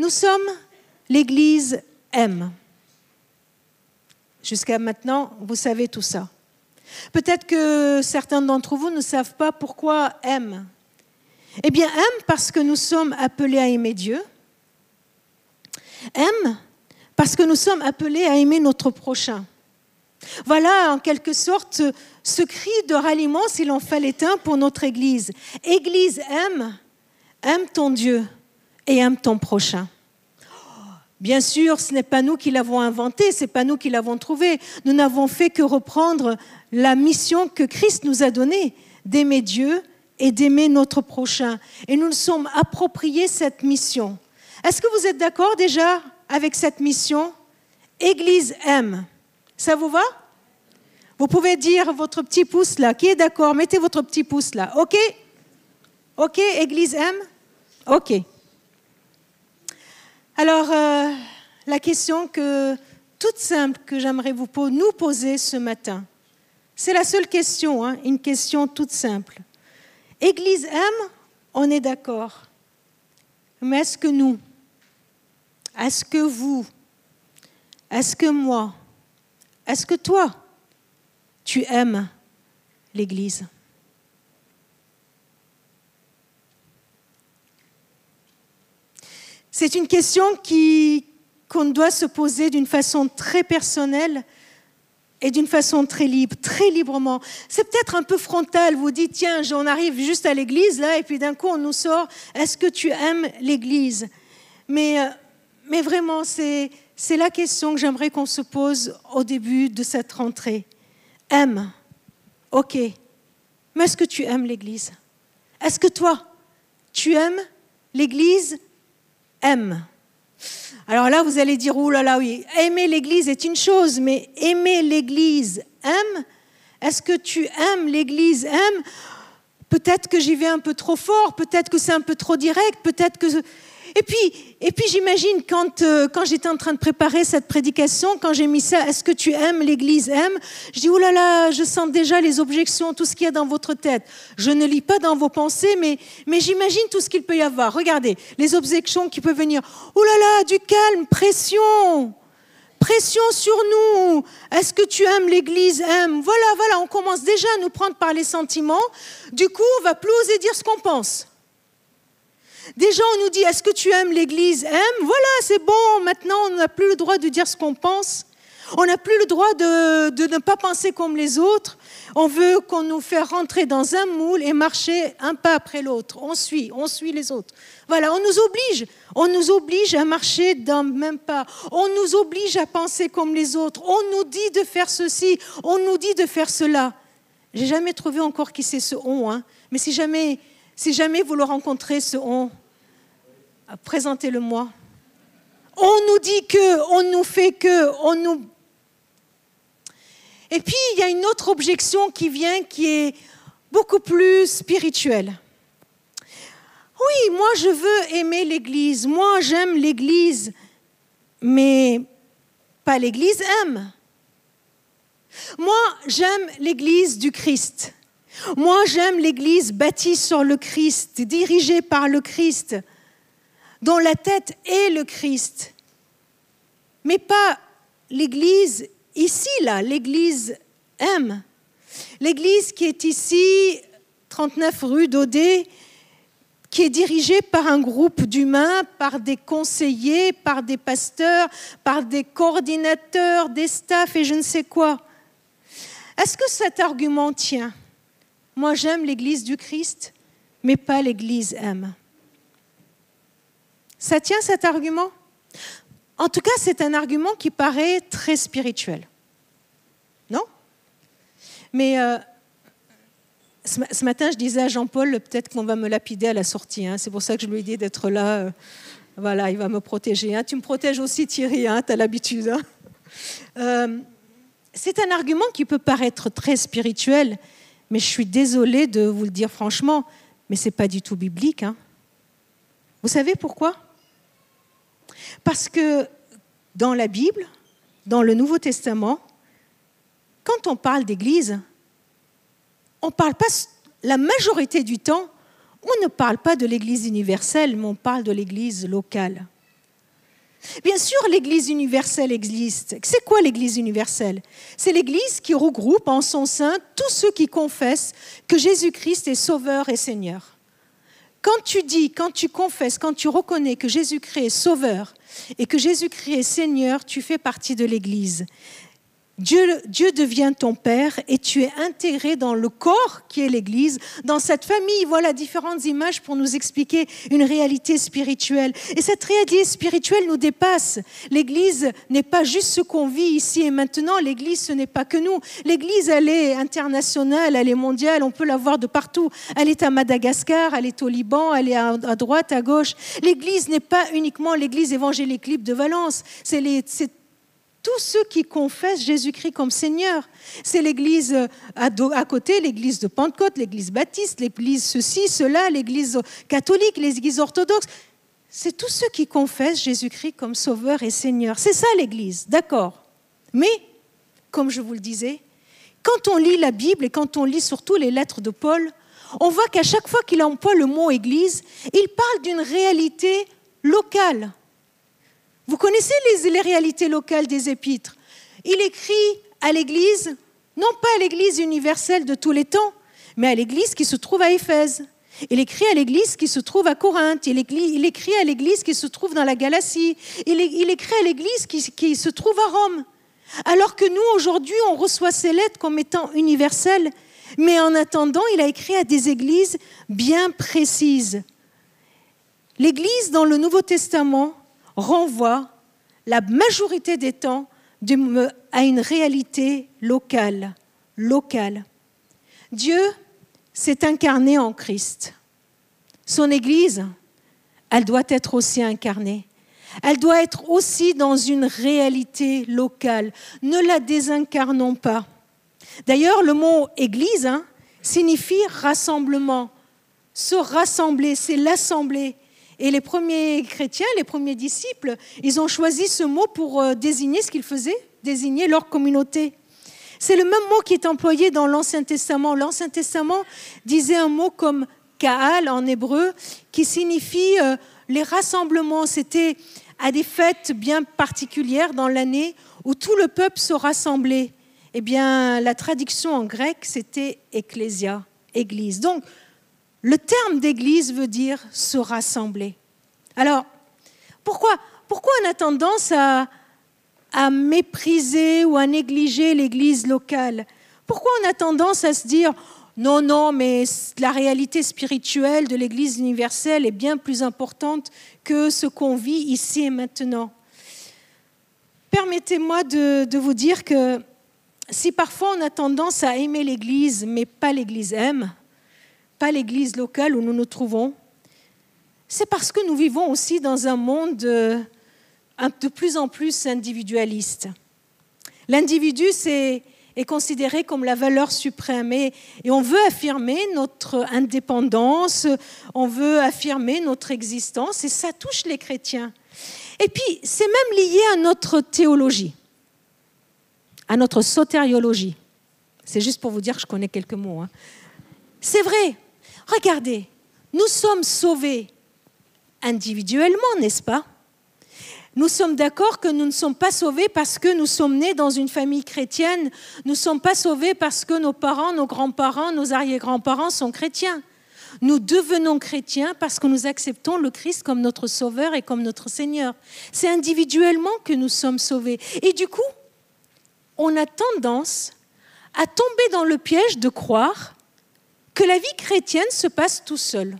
Nous sommes l'Église M. Jusqu'à maintenant, vous savez tout ça. Peut-être que certains d'entre vous ne savent pas pourquoi M. Eh bien, M parce que nous sommes appelés à aimer Dieu. M parce que nous sommes appelés à aimer notre prochain. Voilà en quelque sorte ce cri de ralliement, s'il en fallait un, pour notre Église. Église, aime, aime ton Dieu et aime ton prochain. Bien sûr, ce n'est pas nous qui l'avons inventé, ce n'est pas nous qui l'avons trouvé. Nous n'avons fait que reprendre la mission que Christ nous a donnée, d'aimer Dieu et d'aimer notre prochain. Et nous nous sommes appropriés cette mission. Est-ce que vous êtes d'accord déjà avec cette mission? Église aime. Ça vous va? Vous pouvez dire votre petit pouce là. Qui est d'accord? Mettez votre petit pouce là. OK? OK, Église aime? OK. Alors, euh, la question que, toute simple que j'aimerais vous nous poser ce matin, c'est la seule question, hein, une question toute simple. Église aime, on est d'accord. Mais est-ce que nous, est-ce que vous, est-ce que moi, est-ce que toi, tu aimes l'Église? C'est une question qu'on doit se poser d'une façon très personnelle et d'une façon très libre, très librement. C'est peut-être un peu frontal, vous dites, tiens, on arrive juste à l'église, là, et puis d'un coup, on nous sort, est-ce que tu aimes l'église? Mais, euh, mais vraiment, c'est, c'est la question que j'aimerais qu'on se pose au début de cette rentrée. Aime, ok, mais est-ce que tu aimes l'église? Est-ce que toi, tu aimes l'église aime. Alors là, vous allez dire, oh là là, oui, aimer l'Église est une chose, mais aimer l'Église aime, est-ce que tu aimes l'Église aime? Peut-être que j'y vais un peu trop fort, peut-être que c'est un peu trop direct, peut-être que... Et puis, et puis j'imagine quand, euh, quand j'étais en train de préparer cette prédication, quand j'ai mis ça, est-ce que tu aimes, l'Église aime? Je dis, oh là là, je sens déjà les objections, tout ce qu'il y a dans votre tête. Je ne lis pas dans vos pensées, mais, mais j'imagine tout ce qu'il peut y avoir. Regardez, les objections qui peuvent venir. Oh là là, du calme, pression, pression sur nous. Est-ce que tu aimes l'Église aime? Voilà, voilà, on commence déjà à nous prendre par les sentiments. Du coup, on va plus oser dire ce qu'on pense. Déjà, on nous dit, est-ce que tu aimes l'Église? Aime, voilà, c'est bon, maintenant on n'a plus le droit de dire ce qu'on pense. On n'a plus le droit de, ne pas penser comme les autres. On veut qu'on nous fasse rentrer dans un moule et marcher un pas après l'autre. On suit, on suit les autres. Voilà, on nous oblige. On nous oblige à marcher d'un même pas. On nous oblige à penser comme les autres. On nous dit de faire ceci. On nous dit de faire cela. J'ai jamais trouvé encore qui c'est ce on, hein. mais si jamais, si jamais vous le rencontrez, ce on, présentez-le-moi. On nous dit que, on nous fait que, on nous... Et puis, il y a une autre objection qui vient qui est beaucoup plus spirituelle. Oui, moi, je veux aimer l'Église. Moi, j'aime l'Église. Mais pas l'Église aime. Moi, j'aime l'Église du Christ. Moi, j'aime l'Église bâtie sur le Christ, dirigée par le Christ dont la tête est le Christ, mais pas l'Église ici, là, l'Église M. L'Église qui est ici, 39 rue d'Odé, qui est dirigée par un groupe d'humains, par des conseillers, par des pasteurs, par des coordinateurs, des staffs et je ne sais quoi. Est-ce que cet argument tient? Moi j'aime l'Église du Christ, mais pas l'Église M. Ça tient cet argument? En tout cas, c'est un argument qui paraît très spirituel. Non? Mais euh, ce, matin, je disais à Jean-Paul, peut-être qu'on va me lapider à la sortie. Hein. C'est pour ça que je lui ai dit d'être là. Euh, voilà, il va me protéger. Hein. Tu me protèges aussi, Thierry, hein, tu as l'habitude. Euh, c'est un argument qui peut paraître très spirituel, mais je suis désolée de vous le dire franchement, mais ce n'est pas du tout biblique. Vous savez pourquoi? Parce que dans la Bible, dans le Nouveau Testament, quand on parle d'Église, on parle pas, la majorité du temps, on ne parle pas de l'Église universelle, mais on parle de l'Église locale. Bien sûr, l'Église universelle existe. C'est quoi l'Église universelle? C'est l'Église qui regroupe en son sein tous ceux qui confessent que Jésus-Christ est Sauveur et Seigneur. Quand tu dis, quand tu confesses, quand tu reconnais que Jésus-Christ est Sauveur et que Jésus-Christ est Seigneur, tu fais partie de l'Église. Dieu, devient ton Père et tu es intégré dans le corps qui est l'Église, dans cette famille. Voilà différentes images pour nous expliquer une réalité spirituelle. Et cette réalité spirituelle nous dépasse. L'Église n'est pas juste ce qu'on vit ici et maintenant. L'Église, ce n'est pas que nous. L'Église, elle est internationale, elle est mondiale, on peut la voir de partout. Elle est à Madagascar, elle est au Liban, elle est à droite, à gauche. L'Église n'est pas uniquement l'Église évangélique libre de Valence. C'est tous ceux qui confessent Jésus-Christ comme Seigneur. C'est l'église euh, à, côté, l'église de Pentecôte, l'église baptiste, l'église ceci, cela, l'église catholique, l'église orthodoxe. C'est tous ceux qui confessent Jésus-Christ comme Sauveur et Seigneur. C'est ça l'église, d'accord. Mais, comme je vous le disais, quand on lit la Bible et quand on lit surtout les lettres de Paul, on voit qu'à chaque fois qu'il emploie le mot Église, il parle d'une réalité locale, vous connaissez les, réalités locales des épîtres. Il écrit à l'Église, non pas à l'Église universelle de tous les temps, mais à l'Église qui se trouve à Éphèse. Il écrit à l'Église qui se trouve à Corinthe. Il écrit, à l'Église qui se trouve dans la Galatie. Il, écrit à l'Église qui, qui se trouve à Rome. Alors que nous, aujourd'hui, on reçoit ces lettres comme étant universelles. Mais en attendant, il a écrit à des églises bien précises. L'Église dans le Nouveau Testament renvoie la majorité des temps à une réalité locale, locale. Dieu s'est incarné en Christ. Son Église, elle doit être aussi incarnée. Elle doit être aussi dans une réalité locale. Ne la désincarnons pas. D'ailleurs, le mot Église hein, signifie rassemblement. Se rassembler, c'est l'assembler. Et les premiers chrétiens, les premiers disciples, ils ont choisi ce mot pour euh, désigner ce qu'ils faisaient, désigner leur communauté. C'est le même mot qui est employé dans l'Ancien Testament. L'Ancien Testament disait un mot comme Kaal en hébreu, qui signifie euh, les rassemblements. C'était à des fêtes bien particulières dans l'année où tout le peuple se rassemblait. Eh bien, la traduction en grec, c'était ecclésia, église. Donc, le terme d'église veut dire se rassembler. Alors, pourquoi, pourquoi on a tendance à, mépriser ou à négliger l'église locale? Pourquoi on a tendance à se dire non, non, mais la réalité spirituelle de l'église universelle est bien plus importante que ce qu'on vit ici et maintenant? Permettez-moi de, de vous dire que si parfois on a tendance à aimer l'église, mais pas l'église aime, pas l'église locale où nous nous trouvons, c'est parce que nous vivons aussi dans un monde euh, de plus en plus individualiste. L'individu est, est considéré comme la valeur suprême et, on veut affirmer notre indépendance, on veut affirmer notre existence et ça touche les chrétiens. Et puis, c'est même lié à notre théologie, à notre sotériologie. C'est juste pour vous dire que je connais quelques mots. Hein. C'est vrai, Regardez, nous sommes sauvés individuellement, n'est-ce pas? Nous sommes d'accord que nous ne sommes pas sauvés parce que nous sommes nés dans une famille chrétienne. Nous ne sommes pas sauvés parce que nos parents, nos grands-parents, nos arrière-grands-parents sont chrétiens. Nous devenons chrétiens parce que nous acceptons le Christ comme notre Sauveur et comme notre Seigneur. C'est individuellement que nous sommes sauvés. Et du coup, on a tendance à tomber dans le piège de croire que la vie chrétienne se passe tout seul,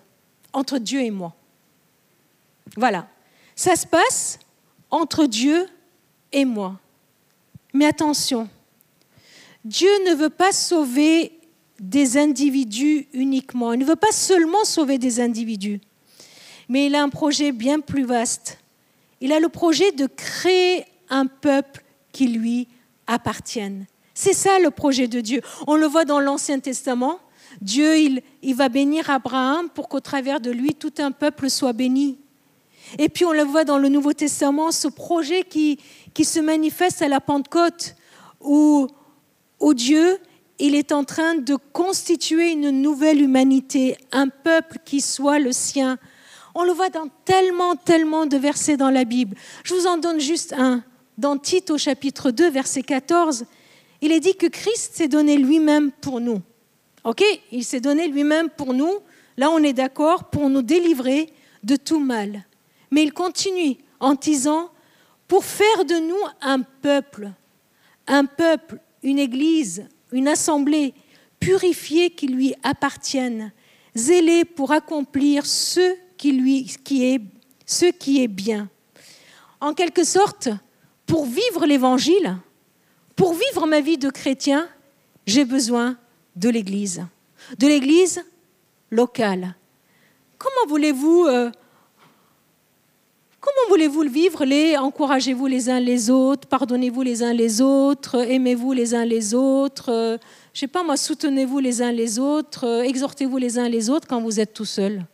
entre Dieu et moi. Voilà, ça se passe entre Dieu et moi. Mais attention, Dieu ne veut pas sauver des individus uniquement, il ne veut pas seulement sauver des individus, mais il a un projet bien plus vaste. Il a le projet de créer un peuple qui lui appartienne. C'est ça le projet de Dieu. On le voit dans l'Ancien Testament. Dieu, il, va bénir Abraham pour qu'au travers de lui, tout un peuple soit béni. Et puis on le voit dans le Nouveau Testament, ce projet qui, se manifeste à la Pentecôte, où, où Dieu, il est en train de constituer une nouvelle humanité, un peuple qui soit le sien. On le voit dans tellement, tellement de versets dans la Bible. Je vous en donne juste un. Dans Tite au chapitre 2, verset 14, il est dit que Christ s'est donné lui-même pour nous. OK? Il s'est donné lui-même pour nous. Là, on est d'accord pour nous délivrer de tout mal. Mais il continue en disant pour faire de nous un peuple, un peuple, une église, une assemblée purifiée qui lui appartienne, zélée pour accomplir ce qui, lui, qui est, ce qui est bien. En quelque sorte, pour vivre l'évangile, pour vivre ma vie de chrétien, j'ai besoin de l'Église, de l'Église locale. Comment voulez-vous euh, voulez-vous le vivre Les encouragez-vous les uns les autres, pardonnez-vous les uns les autres, aimez-vous les uns les autres, euh, je sais pas moi, soutenez-vous les uns les autres, euh, exhortez-vous les uns les autres quand vous êtes tout seul?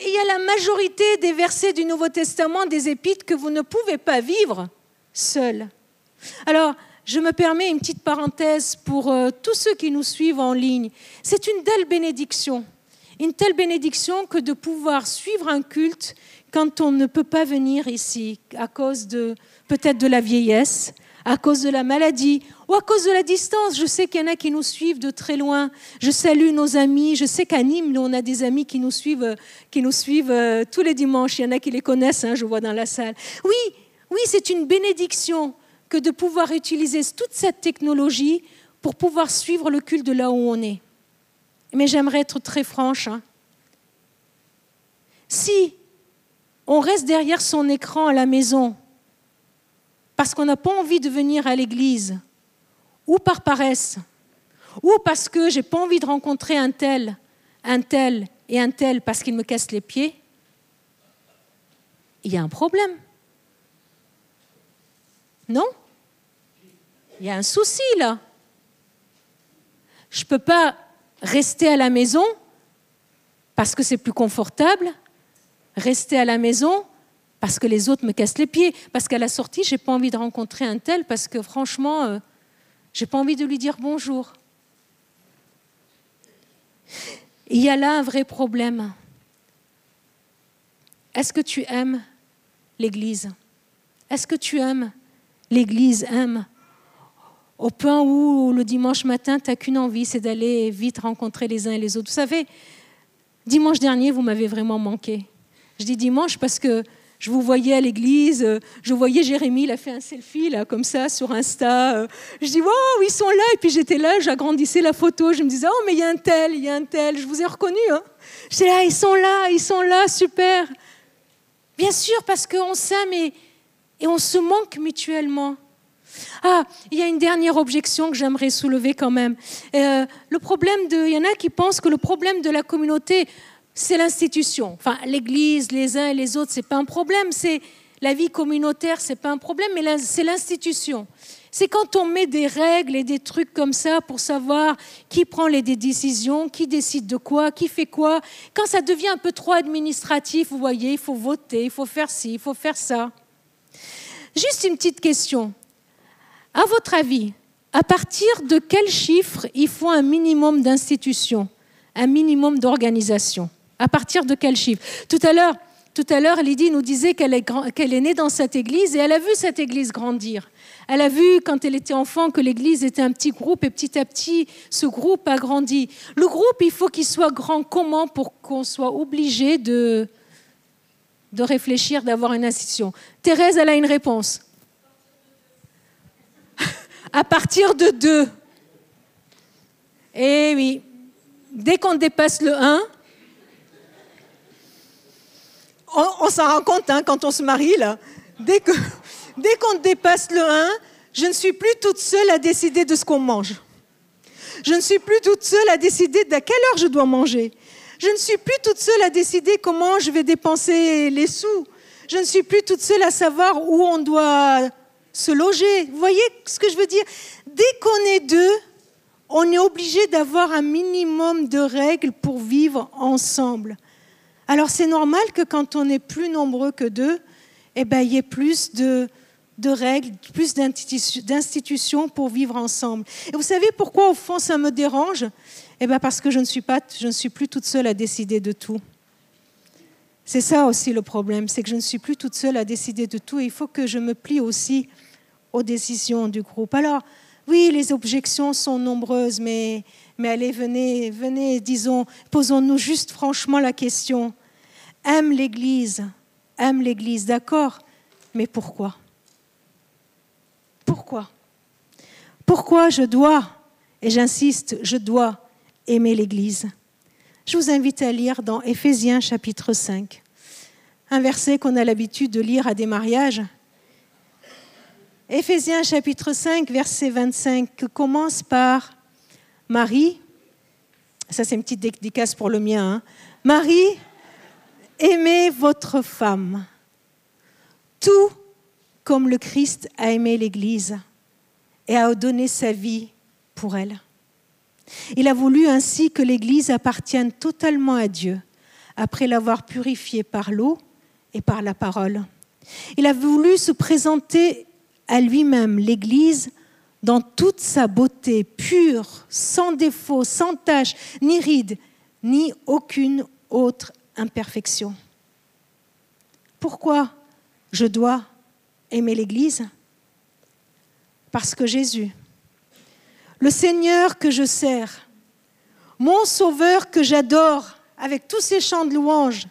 Il y a la majorité des versets du Nouveau Testament, des épîtres, que vous ne pouvez pas vivre seul. Alors, je me permets une petite parenthèse pour euh, tous ceux qui nous suivent en ligne. C'est une telle bénédiction, une telle bénédiction que de pouvoir suivre un culte quand on ne peut pas venir ici à cause de peut-être de la vieillesse, à cause de la maladie ou à cause de la distance. Je sais qu'il y en a qui nous suivent de très loin. Je salue nos amis. Je sais qu'à Nîmes, on a des amis qui nous suivent, qui nous suivent euh, tous les dimanches. Il y en a qui les connaissent, hein, je vois dans la salle. Oui, oui, c'est une bénédiction que de pouvoir utiliser toute cette technologie pour pouvoir suivre le culte de là où on est. Mais j'aimerais être très franche. Hein. Si on reste derrière son écran à la maison parce qu'on n'a pas envie de venir à l'église, ou par paresse, ou parce que j'ai pas envie de rencontrer un tel, un tel et un tel parce qu'il me casse les pieds, il y a un problème. Non? Il y a un souci là. Je ne peux pas rester à la maison parce que c'est plus confortable, rester à la maison parce que les autres me cassent les pieds, parce qu'à la sortie, je n'ai pas envie de rencontrer un tel, parce que franchement, euh, je n'ai pas envie de lui dire bonjour. Il y a là un vrai problème. Est-ce que tu aimes l'Église? Est-ce que tu aimes l'Église aime au point où le dimanche matin, tu n'as qu'une envie, c'est d'aller vite rencontrer les uns et les autres. Vous savez, dimanche dernier, vous m'avez vraiment manqué. Je dis dimanche parce que je vous voyais à l'église, je voyais Jérémie, il a fait un selfie là, comme ça sur Insta. Je dis, wow, ils sont là. Et puis j'étais là, j'agrandissais la photo, je me disais, oh, mais il y a un tel, il y a un tel, je vous ai reconnu. Hein. dis, là, ils sont là, ils sont là, super. Bien sûr, parce qu'on s'aime et, et on se manque mutuellement. Ah, il y a une dernière objection que j'aimerais soulever quand même. Euh, le problème de, il y en a qui pensent que le problème de la communauté, c'est l'institution. Enfin, l'Église, les uns et les autres, c'est pas un problème. C'est la vie communautaire, c'est pas un problème, mais c'est l'institution. C'est quand on met des règles et des trucs comme ça pour savoir qui prend les décisions, qui décide de quoi, qui fait quoi. Quand ça devient un peu trop administratif, vous voyez, il faut voter, il faut faire ci, il faut faire ça. Juste une petite question. À votre avis, à partir de quel chiffre il faut un minimum d'institutions, un minimum d'organisation À partir de quel chiffre? Tout à l'heure, tout à l'heure, Lydie nous disait qu'elle est, née dans cette église et elle a vu cette église grandir. Elle a vu quand elle était enfant que l'église était un petit groupe et petit à petit, ce groupe a grandi. Le groupe, il faut qu'il soit grand. Comment pour qu'on soit obligé de, de réfléchir, d'avoir une institution? Thérèse, elle a une réponse à partir de 2. Eh oui, dès qu'on dépasse le 1, on, s'en rend compte hein, quand on se marie, là. Dès qu'on dès qu'on dépasse le 1, je ne suis plus toute seule à décider de ce qu'on mange. Je ne suis plus toute seule à décider à quelle heure je dois manger. Je ne suis plus toute seule à décider comment je vais dépenser les sous. Je ne suis plus toute seule à savoir où on doit se loger. Vous voyez ce que je veux dire? Dès qu'on est deux, on est obligé d'avoir un minimum de règles pour vivre ensemble. Alors c'est normal que quand on est plus nombreux que deux, eh ben, il y ait plus de, de règles, plus d'institutions pour vivre ensemble. Et vous savez pourquoi au fond ça me dérange? Eh ben parce que je ne suis pas, je ne suis plus toute seule à décider de tout. C'est ça aussi le problème, c'est que je ne suis plus toute seule à décider de tout. Il faut que je me plie aussi aux décisions du groupe. Alors, oui, les objections sont nombreuses, mais, mais allez, venez, venez, disons, posons-nous juste franchement la question. Aime l'Église, aime l'Église, d'accord, mais pourquoi? Pourquoi? Pourquoi je dois, et j'insiste, je dois aimer l'Église? Je vous invite à lire dans Éphésiens chapitre 5, un verset qu'on a l'habitude de lire à des mariages. Éphésiens chapitre 5, verset 25, commence par Marie, ça c'est une petite dédicace pour le mien, hein. Marie, aimez votre femme, tout comme le Christ a aimé l'Église et a donné sa vie pour elle. Il a voulu ainsi que l'Église appartienne totalement à Dieu, après l'avoir purifiée par l'eau et par la parole. Il a voulu se présenter à lui-même l'Église dans toute sa beauté, pure, sans défaut, sans tache, ni ride, ni aucune autre imperfection. Pourquoi je dois aimer l'Église? Parce que Jésus, le Seigneur que je sers, mon Sauveur que j'adore avec tous ces chants de louanges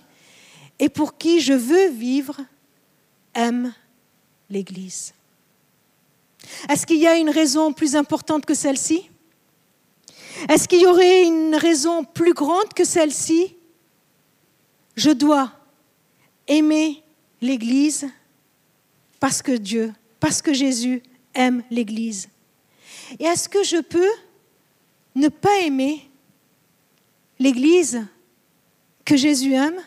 et pour qui je veux vivre, aime l'Église. Est-ce qu'il y a une raison plus importante que celle-ci? Est-ce qu'il y aurait une raison plus grande que celle-ci? Je dois aimer l'Église parce que Dieu, parce que Jésus aime l'Église. Et est-ce que je peux ne pas aimer l'Église que Jésus aime?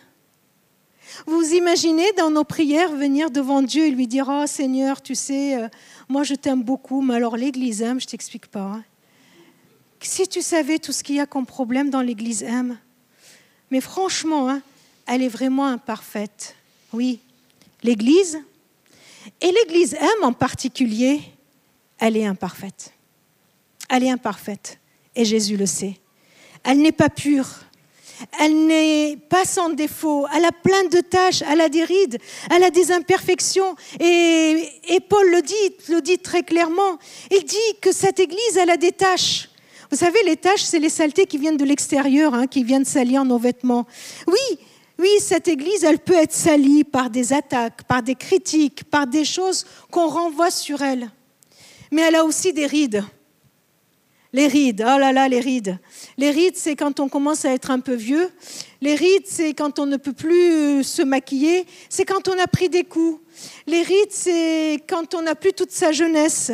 Vous imaginez dans nos prières venir devant Dieu et lui dire, oh Seigneur, tu sais, euh, moi je t'aime beaucoup, mais alors l'Église aime, je ne t'explique pas. Hein. Si tu savais tout ce qu'il y a comme problème dans l'Église aime, mais franchement, hein, elle est vraiment imparfaite. Oui, l'Église, et l'Église aime en particulier, elle est imparfaite. Elle est imparfaite, et Jésus le sait. Elle n'est pas pure, elle n'est pas sans défaut, elle a plein de tâches, elle a des rides, elle a des imperfections. Et, Paul le dit, le dit très clairement. Il dit que cette Église, elle a des tâches. Vous savez, les tâches, c'est les saletés qui viennent de l'extérieur, hein, qui viennent salir nos vêtements. Oui, oui, cette Église, elle peut être salie par des attaques, par des critiques, par des choses qu'on renvoie sur elle. Mais elle a aussi des rides. Les rides, oh là là, les rides. Les rides, c'est quand on commence à être un peu vieux. Les rides, c'est quand on ne peut plus se maquiller. C'est quand on a pris des coups. Les rides, c'est quand on n'a plus toute sa jeunesse.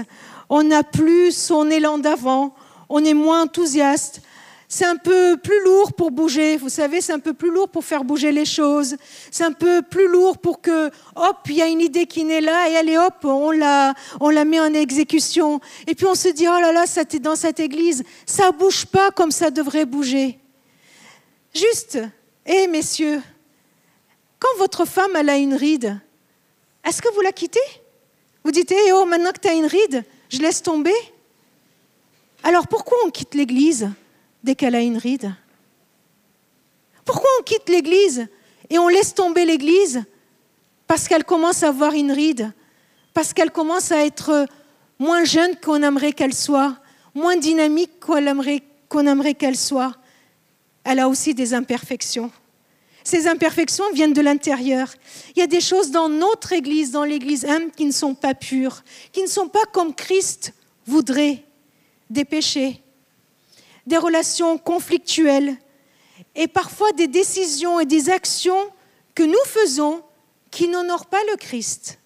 On n'a plus son élan d'avant. On est moins enthousiaste c'est un peu plus lourd pour bouger. Vous savez, c'est un peu plus lourd pour faire bouger les choses. C'est un peu plus lourd pour que, hop, il y a une idée qui naît là et allez, hop, on la, met en exécution. Et puis on se dit, oh là là, dans cette église, ça bouge pas comme ça devrait bouger. Juste, hé messieurs, quand votre femme a une ride, est-ce que vous la quittez? Vous dites, hé oh, maintenant que tu as une ride, je laisse tomber? Alors pourquoi on quitte l'église? Dès qu'elle a une ride Pourquoi on quitte l'Église et on laisse tomber l'Église Parce qu'elle commence à avoir une ride, parce qu'elle commence à être moins jeune qu'on aimerait qu'elle soit, moins dynamique qu'on aimerait qu'on aimerait qu'elle soit. Elle a aussi des imperfections. Ces imperfections viennent de l'intérieur. Il y a des choses dans notre Église, dans l'Église M, qui ne sont pas pures, qui ne sont pas comme Christ voudrait, des péchés, des relations conflictuelles et parfois des décisions et des actions que nous faisons qui n'honorent pas le Christ.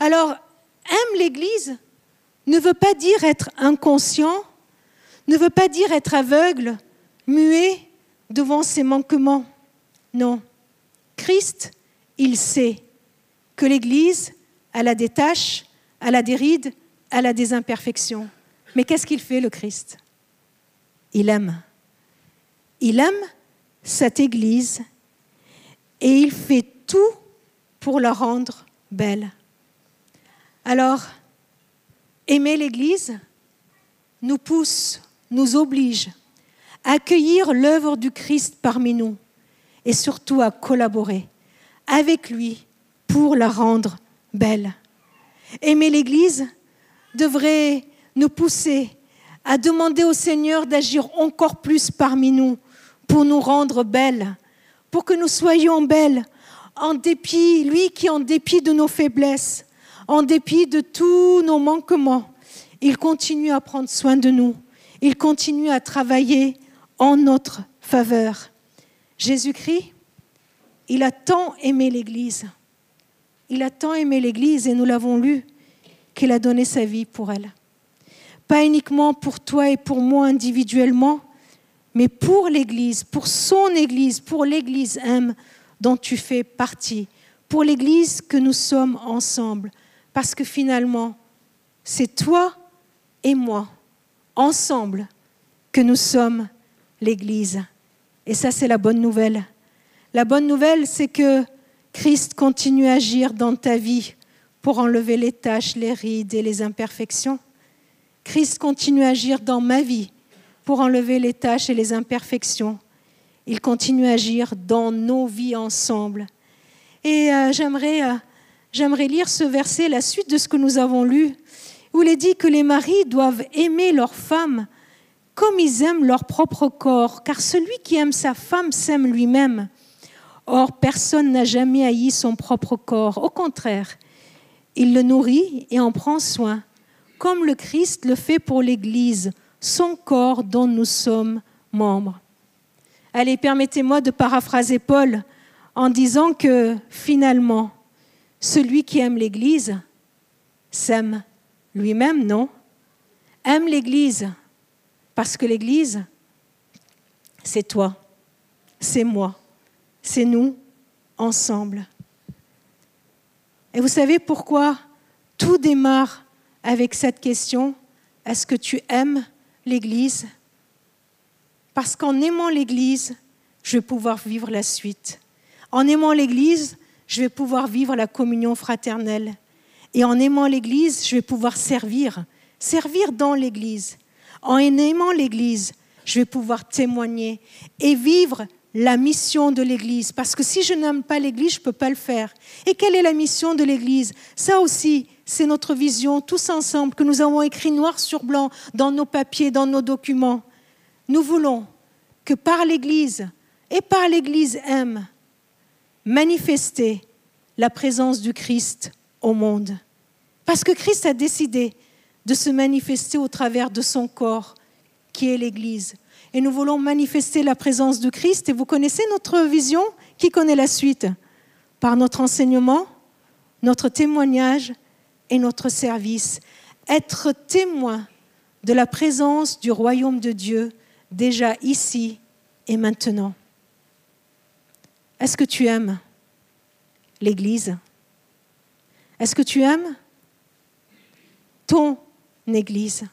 Alors, aime l'Église ne veut pas dire être inconscient, ne veut pas dire être aveugle, muet devant ses manquements. Non. Christ, il sait que l'Église, elle a des tâches, elle a des rides, elle a des imperfections. Mais qu'est-ce qu'il fait, le Christ? Il aime. Il aime cette Église et il fait tout pour la rendre belle. Alors, aimer l'Église nous pousse, nous oblige à accueillir l'œuvre du Christ parmi nous et surtout à collaborer avec lui pour la rendre belle. Aimer l'Église devrait nous pousser à demander au Seigneur d'agir encore plus parmi nous pour nous rendre belles, pour que nous soyons belles, en dépit, lui qui en dépit de nos faiblesses, en dépit de tous nos manquements, il continue à prendre soin de nous, il continue à travailler en notre faveur. Jésus-Christ, il a tant aimé l'Église, il a tant aimé l'Église, et nous l'avons lu, qu'il a donné sa vie pour elle. Pas uniquement pour toi et pour moi individuellement, mais pour l'Église, pour son Église, pour l'Église M dont tu fais partie, pour l'Église que nous sommes ensemble. Parce que finalement, c'est toi et moi, ensemble, que nous sommes l'Église. Et ça, c'est la bonne nouvelle. La bonne nouvelle, c'est que Christ continue à agir dans ta vie pour enlever les taches, les rides et les imperfections. Christ continue à agir dans ma vie pour enlever les tâches et les imperfections. Il continue à agir dans nos vies ensemble. Et euh, j'aimerais, euh, j'aimerais lire ce verset, la suite de ce que nous avons lu, où il est dit que les maris doivent aimer leur femme comme ils aiment leur propre corps, car celui qui aime sa femme s'aime lui-même. Or, personne n'a jamais haï son propre corps. Au contraire, il le nourrit et en prend soin, comme le Christ le fait pour l'Église son corps dont nous sommes membres. Allez, permettez-moi de paraphraser Paul en disant que finalement, celui qui aime l'Église s'aime lui-même, non? Aime l'Église parce que l'Église, c'est toi, c'est moi, c'est nous ensemble. Et vous savez pourquoi tout démarre avec cette question, est-ce que tu aimes l'Église, parce qu'en aimant l'Église, je vais pouvoir vivre la suite. En aimant l'Église, je vais pouvoir vivre la communion fraternelle. Et en aimant l'Église, je vais pouvoir servir, servir dans l'Église. En aimant l'Église, je vais pouvoir témoigner et vivre la mission de l'Église. Parce que si je n'aime pas l'Église, je ne peux pas le faire. Et quelle est la mission de l'Église? Ça aussi, c'est notre vision tous ensemble que nous avons écrit noir sur blanc dans nos papiers, dans nos documents. Nous voulons que par l'Église et par l'Église M, manifester la présence du Christ au monde. Parce que Christ a décidé de se manifester au travers de son corps, qui est l'Église. Et nous voulons manifester la présence de Christ. Et vous connaissez notre vision Qui connaît la suite? Par notre enseignement, notre témoignage et notre service. Être témoin de la présence du royaume de Dieu déjà ici et maintenant. Est-ce que tu aimes l'Église? Est-ce que tu aimes ton Église?